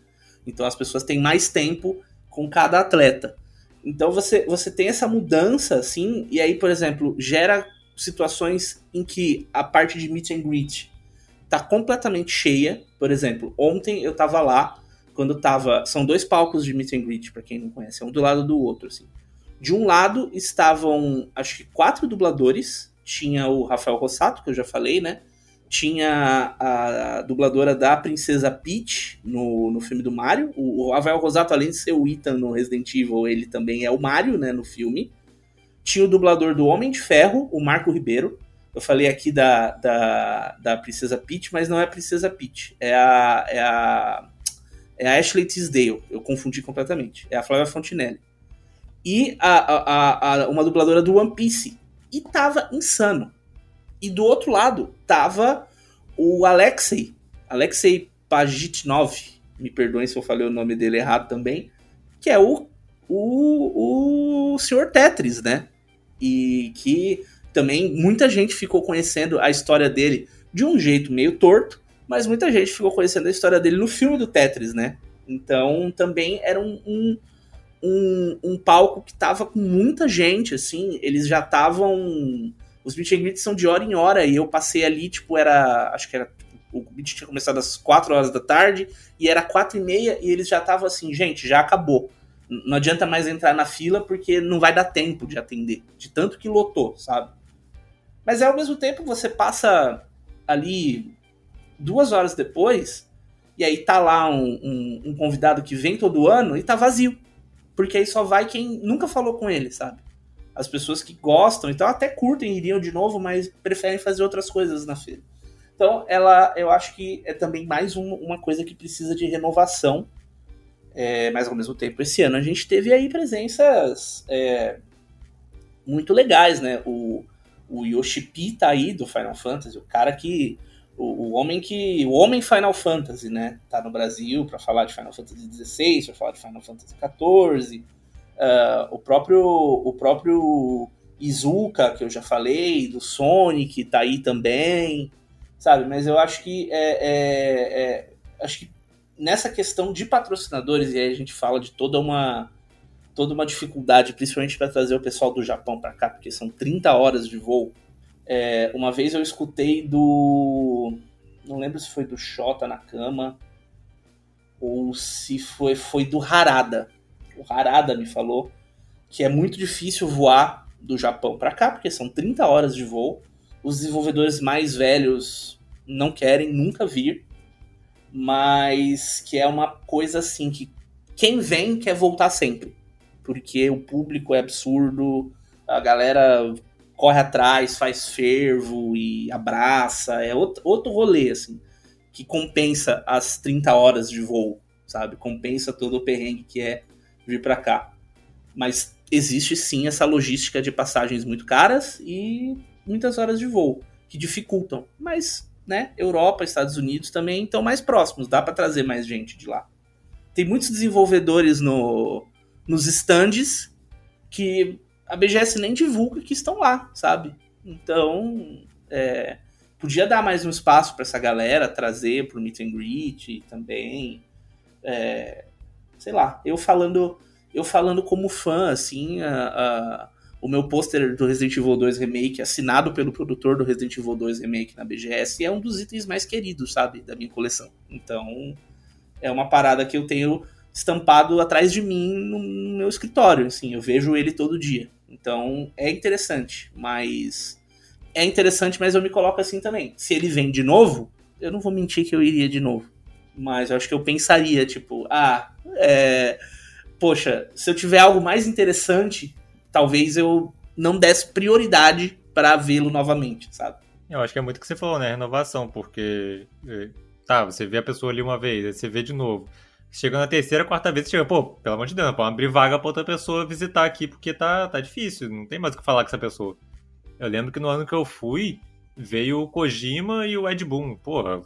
Então as pessoas têm mais tempo com cada atleta. Então você, você tem essa mudança, assim, e aí, por exemplo, gera situações em que a parte de meet and greet tá completamente cheia. Por exemplo, ontem eu tava lá, quando tava. São dois palcos de meet and greet, pra quem não conhece, é um do lado do outro, assim. De um lado estavam, acho que quatro dubladores. Tinha o Rafael Rossato, que eu já falei, né? Tinha a dubladora da Princesa Peach no, no filme do Mario. O, o Rafael Rosato, além de ser o Ethan no Resident Evil, ele também é o Mario, né, no filme. Tinha o dublador do Homem de Ferro, o Marco Ribeiro. Eu falei aqui da, da, da Princesa Peach, mas não é a Princesa Peach. É a, é a, é a Ashley Tisdale. Eu confundi completamente. É a Flávia Fontinelli e a, a, a, uma dubladora do One Piece. E tava insano. E do outro lado tava o Alexei, Alexei Pajitnov, me perdoem se eu falei o nome dele errado também, que é o, o, o Sr. Tetris, né? E que também muita gente ficou conhecendo a história dele de um jeito meio torto, mas muita gente ficou conhecendo a história dele no filme do Tetris, né? Então também era um, um um, um palco que tava com muita gente, assim, eles já estavam. Os meet and são de hora em hora, e eu passei ali, tipo, era. Acho que era. O meet tinha começado às 4 horas da tarde, e era 4 e meia, e eles já estavam assim, gente, já acabou. Não adianta mais entrar na fila, porque não vai dar tempo de atender. De tanto que lotou, sabe? Mas é ao mesmo tempo você passa ali duas horas depois, e aí tá lá um, um, um convidado que vem todo ano e tá vazio porque aí só vai quem nunca falou com ele, sabe? As pessoas que gostam, então até curtem, iriam de novo, mas preferem fazer outras coisas na feira. Então, ela, eu acho que é também mais um, uma coisa que precisa de renovação. É, mas ao mesmo tempo, esse ano a gente teve aí presenças é, muito legais, né? O, o Yoshi tá aí do Final Fantasy, o cara que o, o, homem que. O homem Final Fantasy, né? Tá no Brasil para falar de Final Fantasy XVI, para falar de Final Fantasy XIV. Uh, ah, o próprio. O próprio Izuka, que eu já falei, do Sonic, tá aí também. Sabe? Mas eu acho que é, é, é acho que nessa questão de patrocinadores, e aí a gente fala de toda uma toda uma dificuldade, principalmente para trazer o pessoal do Japão para cá, porque são 30 horas de voo é, uma vez eu escutei do. Não lembro se foi do Shota na cama ou se foi, foi do Harada. O Harada me falou que é muito difícil voar do Japão para cá, porque são 30 horas de voo. Os desenvolvedores mais velhos não querem nunca vir, mas que é uma coisa assim que quem vem quer voltar sempre, porque o público é absurdo, a galera corre atrás, faz fervo e abraça, é outro, outro rolê, assim. que compensa as 30 horas de voo, sabe? Compensa todo o perrengue que é vir para cá. Mas existe sim essa logística de passagens muito caras e muitas horas de voo que dificultam. Mas, né, Europa, Estados Unidos também estão mais próximos, dá para trazer mais gente de lá. Tem muitos desenvolvedores no, nos stands que a BGS nem divulga que estão lá, sabe? Então, é, podia dar mais um espaço para essa galera trazer pro meet and greet também. É, sei lá, eu falando eu falando como fã, assim, a, a, o meu pôster do Resident Evil 2 Remake, assinado pelo produtor do Resident Evil 2 Remake na BGS, é um dos itens mais queridos, sabe, da minha coleção. Então, é uma parada que eu tenho estampado atrás de mim no, meu escritório, assim, eu vejo ele todo dia. Então, é interessante, mas é interessante, mas eu me coloco assim também. Se ele vem de novo, eu não vou mentir que eu iria de novo. Mas eu acho que eu pensaria, tipo, ah, é... poxa, se eu tiver algo mais interessante, talvez eu não desse prioridade para vê-lo novamente, sabe? Eu acho que é muito o que você falou, né? Renovação, porque. É, tá, você vê a pessoa ali uma vez, aí você vê de novo. Chegando na terceira, quarta vez, chega, pô, pelo amor de Deus, pode abrir vaga pra outra pessoa visitar aqui, porque tá, tá difícil, não tem mais o que falar com essa pessoa. Eu lembro que no ano que eu fui, veio o Kojima e o Ed Boon. Porra,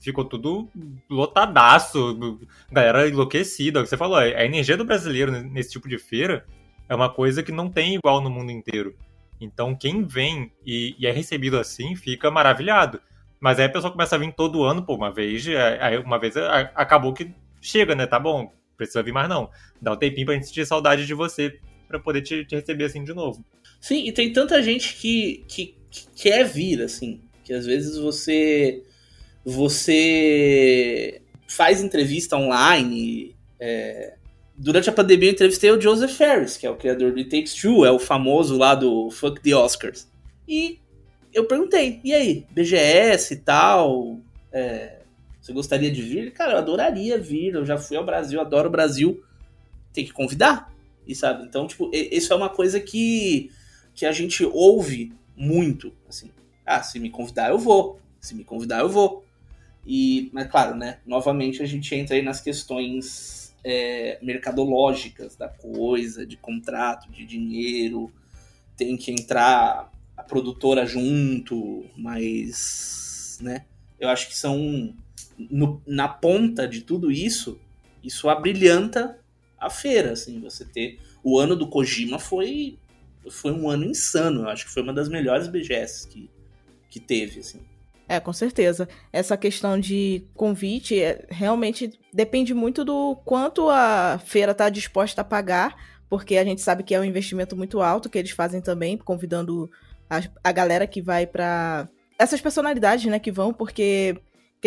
ficou tudo lotadaço, galera enlouquecida. Você falou, a energia do brasileiro nesse tipo de feira é uma coisa que não tem igual no mundo inteiro. Então, quem vem e, e é recebido assim fica maravilhado. Mas aí a pessoa começa a vir todo ano, pô, uma vez, aí uma vez acabou que chega, né? Tá bom, precisa vir mais não. Dá um tempinho pra gente sentir saudade de você para poder te, te receber assim de novo. Sim, e tem tanta gente que, que, que quer vir, assim, que às vezes você você faz entrevista online. É... Durante a pandemia eu entrevistei o Joseph Ferris, que é o criador do It Takes Two, é o famoso lá do Fuck the Oscars. E eu perguntei, e aí, BGS e tal, é... você gostaria de vir? Cara, eu adoraria vir, eu já fui ao Brasil, adoro o Brasil. Tem que convidar, e sabe? Então, tipo, isso é uma coisa que que a gente ouve muito, assim, ah, se me convidar eu vou, se me convidar eu vou. E, mas claro, né, novamente a gente entra aí nas questões é, mercadológicas da coisa, de contrato, de dinheiro, tem que entrar a produtora junto, mas, né, eu acho que são, no, na ponta de tudo isso, isso abrilhanta a feira, assim, você ter, o ano do Kojima foi foi um ano insano. Eu acho que foi uma das melhores BGS que, que teve, assim. É, com certeza. Essa questão de convite é, realmente depende muito do quanto a feira está disposta a pagar, porque a gente sabe que é um investimento muito alto que eles fazem também, convidando a, a galera que vai para essas personalidades, né, que vão, porque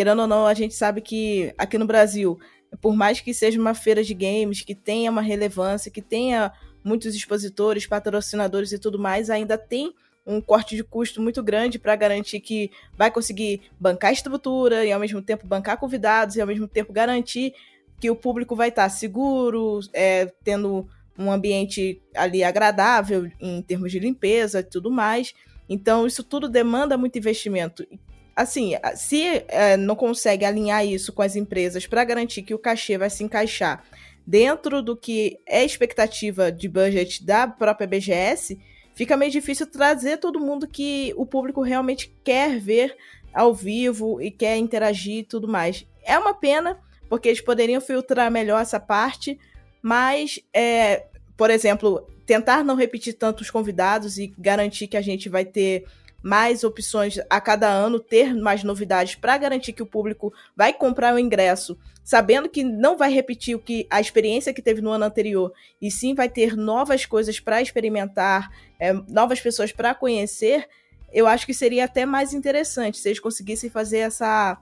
querendo ou não, a gente sabe que aqui no Brasil, por mais que seja uma feira de games, que tenha uma relevância, que tenha muitos expositores, patrocinadores e tudo mais, ainda tem um corte de custo muito grande para garantir que vai conseguir bancar a estrutura e ao mesmo tempo bancar convidados e ao mesmo tempo garantir que o público vai estar seguro, é, tendo um ambiente ali agradável em termos de limpeza e tudo mais. Então, isso tudo demanda muito investimento. Assim, se é, não consegue alinhar isso com as empresas para garantir que o cachê vai se encaixar dentro do que é expectativa de budget da própria BGS, fica meio difícil trazer todo mundo que o público realmente quer ver ao vivo e quer interagir e tudo mais. É uma pena, porque eles poderiam filtrar melhor essa parte, mas, é, por exemplo, tentar não repetir tantos convidados e garantir que a gente vai ter mais opções a cada ano, ter mais novidades para garantir que o público vai comprar o ingresso, sabendo que não vai repetir o que a experiência que teve no ano anterior, e sim vai ter novas coisas para experimentar, é, novas pessoas para conhecer, eu acho que seria até mais interessante se eles conseguissem fazer essa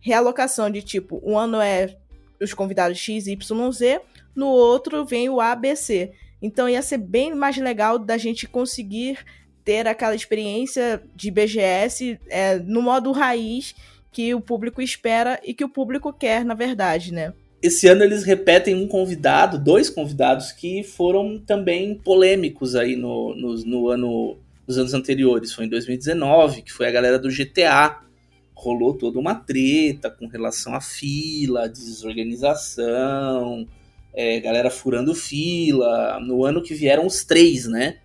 realocação de tipo, um ano é os convidados X, Y, Z, no outro vem o A, B, C. Então ia ser bem mais legal da gente conseguir ter aquela experiência de BGS é, no modo raiz que o público espera e que o público quer, na verdade, né? Esse ano eles repetem um convidado, dois convidados que foram também polêmicos aí no, no, no ano, nos anos anteriores. Foi em 2019, que foi a galera do GTA rolou toda uma treta com relação à fila, desorganização, é, galera furando fila. No ano que vieram os três, né?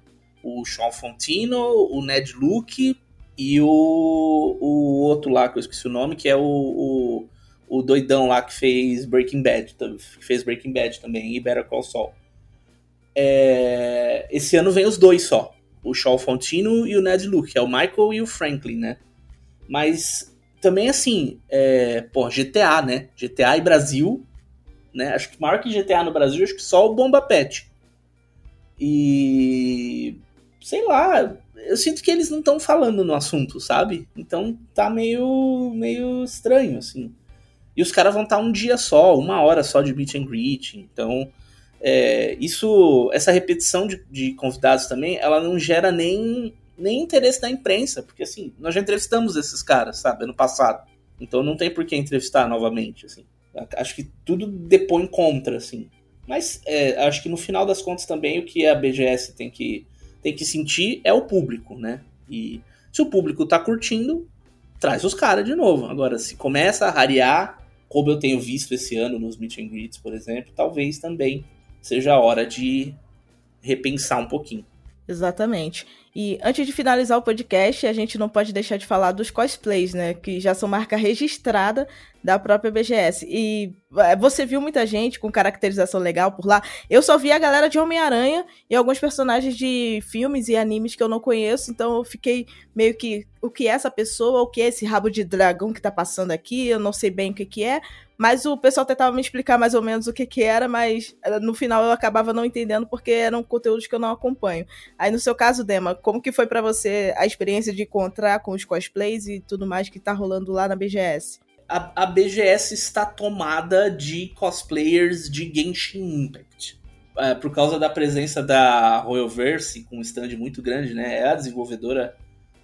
O Sean Fontino, o Ned Luke e o, o outro lá, que eu esqueci o nome, que é o, o, o doidão lá que fez Breaking Bad, que fez Breaking Bad também e Better Call Saul. É, esse ano vem os dois só, o Sean Fontino e o Ned Luke, é o Michael e o Franklin, né? Mas também assim, é, pô, GTA, né? GTA e Brasil, né? Acho que maior que GTA no Brasil, acho que só o Bomba Pet. E sei lá, eu sinto que eles não estão falando no assunto, sabe? Então tá meio meio estranho assim. E os caras vão estar tá um dia só, uma hora só de meet and greet. Então, é, isso, essa repetição de, de convidados também, ela não gera nem nem interesse da imprensa, porque assim, nós já entrevistamos esses caras, sabe, ano passado. Então não tem por que entrevistar novamente, assim. Acho que tudo depõe contra, assim. Mas é, acho que no final das contas também o que a BGS tem que, tem que sentir é o público, né? E se o público tá curtindo, traz os caras de novo. Agora, se começa a rarear, como eu tenho visto esse ano nos meet and greets, por exemplo, talvez também seja a hora de repensar um pouquinho. Exatamente. E antes de finalizar o podcast, a gente não pode deixar de falar dos cosplays, né? Que já são marca registrada da própria BGS. E é, você viu muita gente com caracterização legal por lá. Eu só vi a galera de Homem-Aranha e alguns personagens de filmes e animes que eu não conheço, então eu fiquei meio que o que é essa pessoa, o que é esse rabo de dragão que tá passando aqui, eu não sei bem o que que é, mas o pessoal tentava me explicar mais ou menos o que que era, mas eh, no final eu acabava não entendendo porque eram conteúdos que eu não acompanho. Aí no seu caso, Dema, como que foi para você a experiência de encontrar com os cosplays e tudo mais que tá rolando lá na BGS? A, a BGS está tomada de cosplayers de Genshin Impact. É, por causa da presença da Royalverse, com um stand muito grande, né? É a desenvolvedora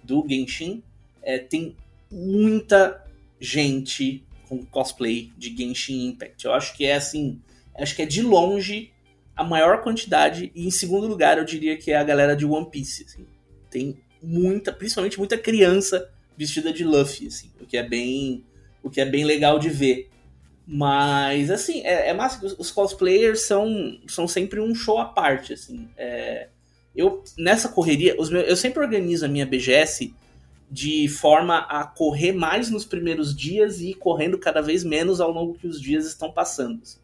do Genshin. É, tem muita gente com cosplay de Genshin Impact. Eu acho que é assim, acho que é de longe a maior quantidade e em segundo lugar eu diria que é a galera de One Piece. Assim. Tem muita, principalmente muita criança vestida de Luffy, assim, o que é bem, o que é bem legal de ver. Mas assim, é, é massa. Os cosplayers são, são sempre um show à parte, assim. É, eu nessa correria, os meus, eu sempre organizo a minha BGS de forma a correr mais nos primeiros dias e ir correndo cada vez menos ao longo que os dias estão passando. Assim.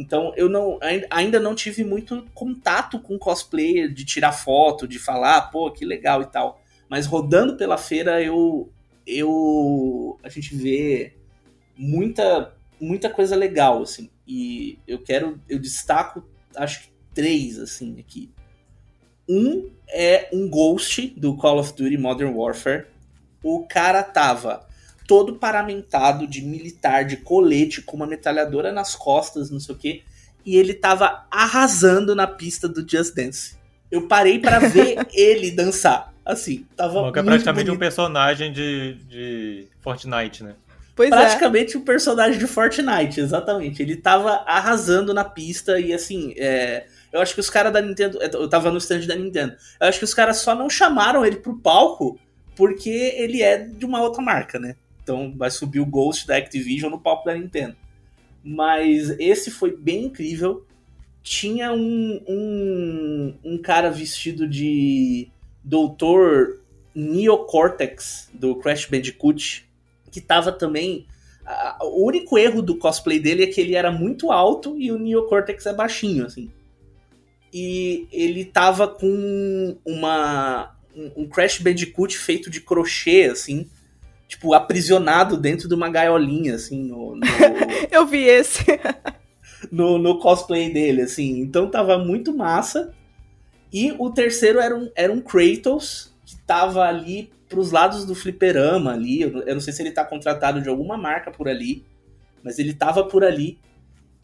Então eu não ainda não tive muito contato com cosplayer, de tirar foto, de falar, pô, que legal e tal. Mas rodando pela feira eu eu a gente vê muita muita coisa legal assim. E eu quero eu destaco acho que três assim aqui. Um é um Ghost do Call of Duty Modern Warfare. O cara tava todo paramentado de militar, de colete, com uma metralhadora nas costas, não sei o quê. E ele tava arrasando na pista do Just Dance. Eu parei para ver ele dançar. Assim, tava. Bom, que é praticamente bonito. um personagem de, de Fortnite, né? Pois é. praticamente é. um personagem de Fortnite, exatamente. Ele tava arrasando na pista e assim, é, eu acho que os caras da Nintendo. Eu tava no stand da Nintendo. Eu acho que os caras só não chamaram ele pro palco porque ele é de uma outra marca, né? Então vai subir o Ghost da Activision no palco da Nintendo. Mas esse foi bem incrível. Tinha um, um, um cara vestido de Doutor Neocortex do Crash Bandicoot, que tava também. o único erro do cosplay dele é que ele era muito alto e o Neocortex é baixinho, assim e ele tava com uma um, Crash Bandicoot feito de crochê, assim, tipo, aprisionado dentro de uma gaiolinha, assim, no... no Eu vi esse. no, no cosplay dele, assim. Então tava muito massa. E o terceiro era um, era um Kratos, que tava ali pros lados do fliperama ali. Eu, não sei se ele tá contratado de alguma marca por ali, mas ele tava por ali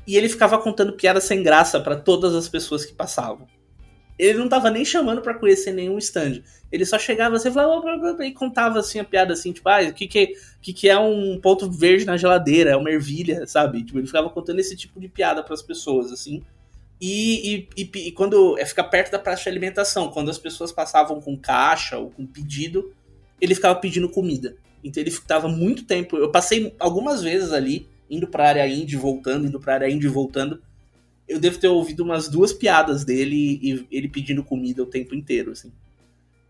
e ele ficava contando piadas sem graça para todas as pessoas que passavam. Ele não tava nem chamando para conhecer nenhum stand. Ele só chegava assim, falava, e contava assim a piada assim, tipo, ah, o que que, que que é um ponto verde na geladeira? É uma ervilha, sabe? Tipo, ele ficava contando esse tipo de piada para as pessoas, assim. E, e, e, e, quando é ficar perto da praça de alimentação, quando as pessoas passavam com caixa ou com pedido, ele ficava pedindo comida. Então ele ficava muito tempo. Eu passei algumas vezes ali, indo pra área indie, voltando, indo pra área indie, voltando. Eu devo ter ouvido umas duas piadas dele e ele pedindo comida o tempo inteiro, assim.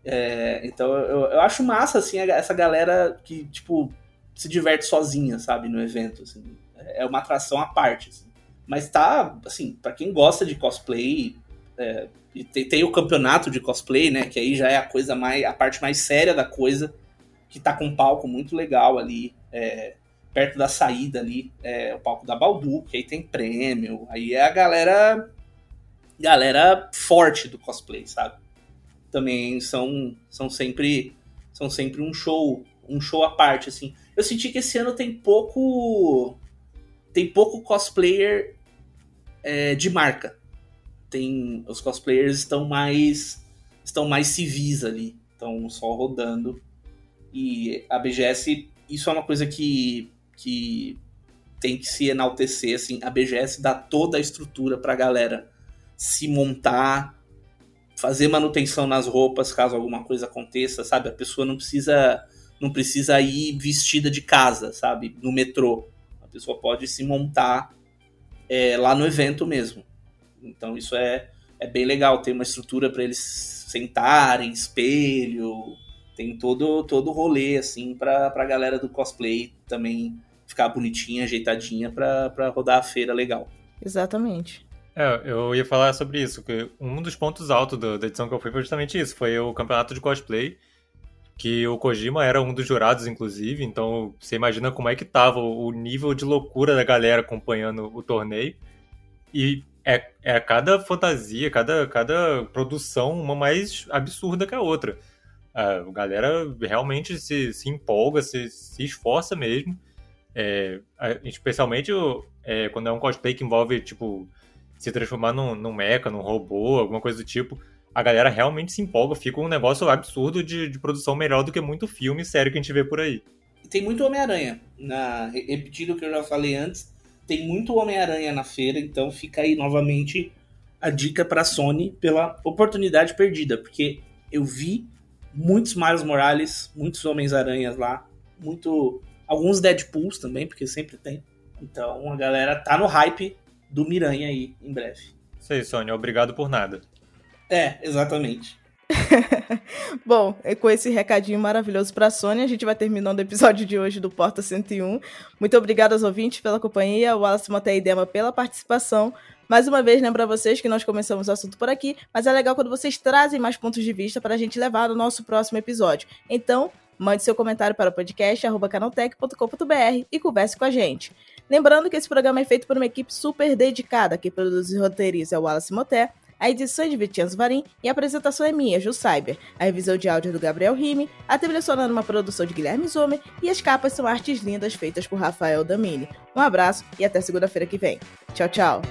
É, então eu, eu acho massa, assim, essa galera que, tipo, se diverte sozinha, sabe, no evento, assim. É uma atração à parte, assim. Mas tá, assim, para quem gosta de cosplay, é, tem, tem, o campeonato de cosplay, né, que aí já é a coisa mais, a parte mais séria da coisa, que tá com um palco muito legal ali, é, perto da saída ali, é o palco da Baldu, que aí tem prêmio, aí é a galera, galera forte do cosplay, sabe? também são, são sempre são sempre um show um show à parte assim. Eu senti que esse ano tem pouco tem pouco cosplayer é, de marca. Tem os cosplayers estão mais estão mais civis ali estão só rodando. E a BGS isso é uma coisa que que tem que se enaltecer assim a BGS dá toda a estrutura para a galera se montar fazer manutenção nas roupas caso alguma coisa aconteça, sabe? A pessoa não precisa não precisa ir vestida de casa, sabe? No metrô. A pessoa pode se montar é, lá no evento mesmo. Então isso é, é bem legal. Tem uma estrutura para eles sentarem, espelho, tem todo todo rolê assim para a galera do cosplay também ficar bonitinha, ajeitadinha para rodar a feira legal. Exatamente. É, eu ia falar sobre isso, que um dos pontos altos do, da edição que eu fui foi justamente isso, foi o campeonato de cosplay, que o Kojima era um dos jurados, inclusive, então você imagina como é que tava o nível de loucura da galera acompanhando o torneio. E é, é cada fantasia, cada, cada produção uma mais absurda que a outra. A galera realmente se, se empolga, se, se esforça mesmo. É, especialmente é, quando é um cosplay que envolve, tipo, se transformar num, num mecha, num robô, alguma coisa do tipo, a galera realmente se empolga, fica um negócio absurdo de, de produção melhor do que muito filme sério que a gente vê por aí. Tem muito Homem-Aranha. Na, repetindo o que eu já falei antes, tem muito Homem-Aranha na feira, então fica aí novamente a dica para Sony pela oportunidade perdida, porque eu vi muitos Miles Morales, muitos Homens-Aranhas lá, muito alguns Deadpools também, porque sempre tem. Então a galera tá no hype do Miranha aí em breve. Isso aí, Sônia. Obrigado por nada. É, exatamente. Bom, com esse recadinho maravilhoso para a Sônia, a gente vai terminando o episódio de hoje do Porta 101. Muito obrigada aos ouvintes pela companhia, o Wallace Moté e Dema pela participação. Mais uma vez, lembro a vocês que nós começamos o assunto por aqui, mas é legal quando vocês trazem mais pontos de vista para a gente levar no nosso próximo episódio. Então, mande seu comentário para o podcast.canaltech.com.br e converse com a gente. Lembrando que esse programa é feito por uma equipe super dedicada, que produz e roteiriza é o Wallace Moté, a edição é de Vitianzo Varim e a apresentação é minha, Ju Cyber. A revisão de áudio é do Gabriel Rime, a trilha sonora é uma produção de Guilherme Zomer e as capas são artes lindas feitas por Rafael Damini. Um abraço e até segunda-feira que vem. Tchau, tchau!